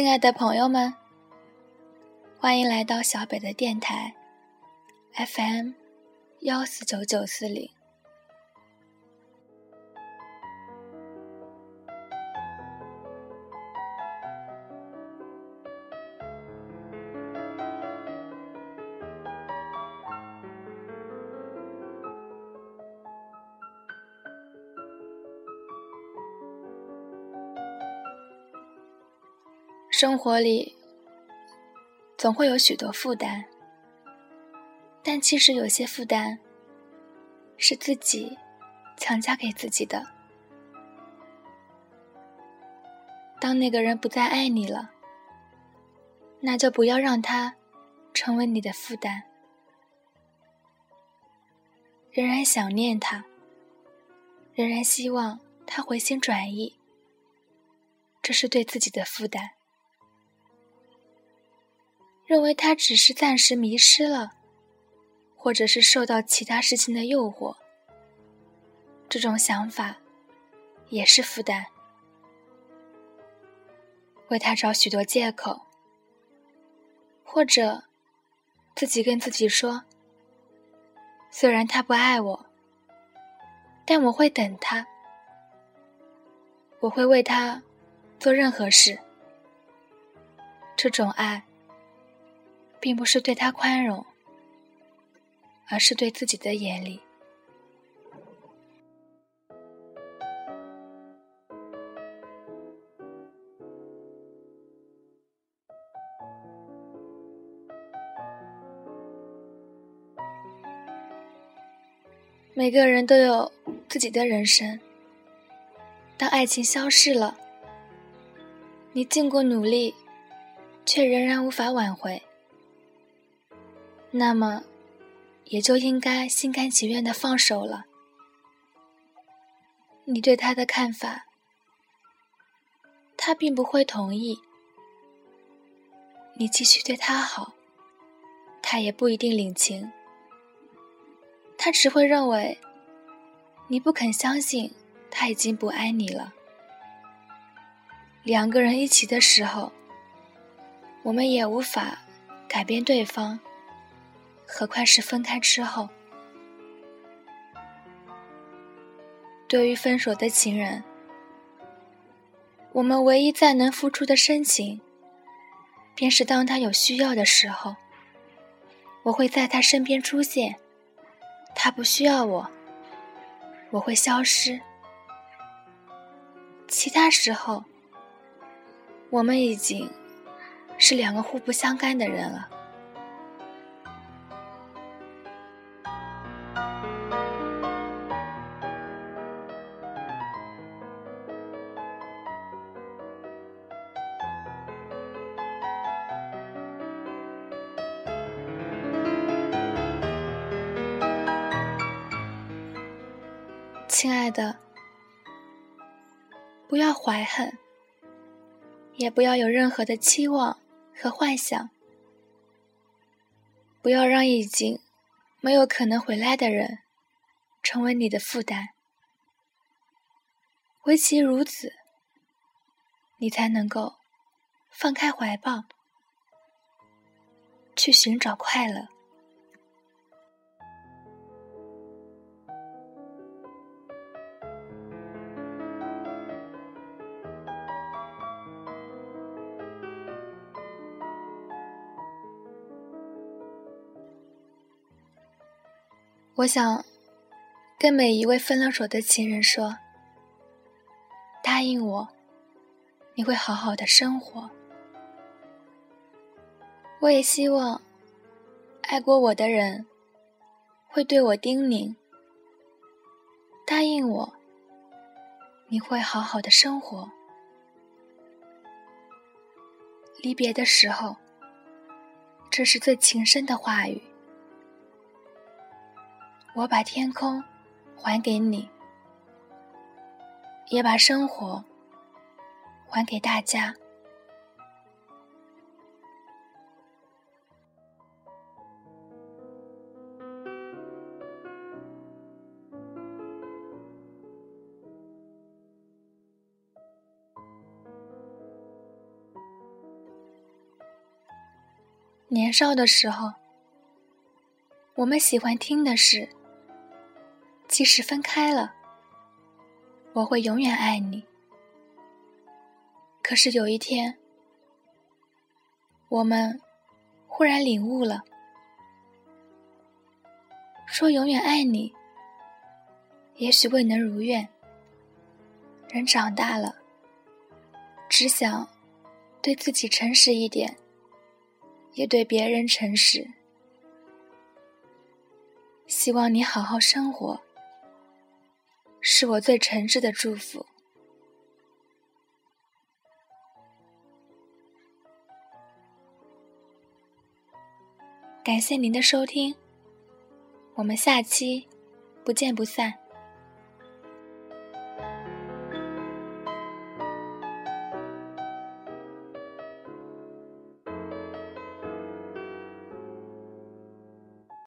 亲爱的朋友们，欢迎来到小北的电台，FM 幺四九九四零。生活里总会有许多负担，但其实有些负担是自己强加给自己的。当那个人不再爱你了，那就不要让他成为你的负担。仍然想念他，仍然希望他回心转意，这是对自己的负担。认为他只是暂时迷失了，或者是受到其他事情的诱惑，这种想法也是负担。为他找许多借口，或者自己跟自己说：“虽然他不爱我，但我会等他，我会为他做任何事。”这种爱。并不是对他宽容，而是对自己的严厉。每个人都有自己的人生。当爱情消逝了，你尽过努力，却仍然无法挽回。那么，也就应该心甘情愿的放手了。你对他的看法，他并不会同意。你继续对他好，他也不一定领情。他只会认为，你不肯相信他已经不爱你了。两个人一起的时候，我们也无法改变对方。何况是分开之后。对于分手的情人，我们唯一再能付出的深情，便是当他有需要的时候，我会在他身边出现；他不需要我，我会消失。其他时候，我们已经是两个互不相干的人了。亲爱的，不要怀恨，也不要有任何的期望和幻想，不要让已经没有可能回来的人成为你的负担。唯其如此，你才能够放开怀抱，去寻找快乐。我想跟每一位分了手的情人说：“答应我，你会好好的生活。”我也希望爱过我的人会对我叮咛：“答应我，你会好好的生活。”离别的时候，这是最情深的话语。我把天空还给你，也把生活还给大家。年少的时候，我们喜欢听的是，即使分开了，我会永远爱你。可是有一天，我们忽然领悟了，说永远爱你，也许未能如愿。人长大了，只想对自己诚实一点。也对别人诚实，希望你好好生活，是我最诚挚的祝福。感谢您的收听，我们下期不见不散。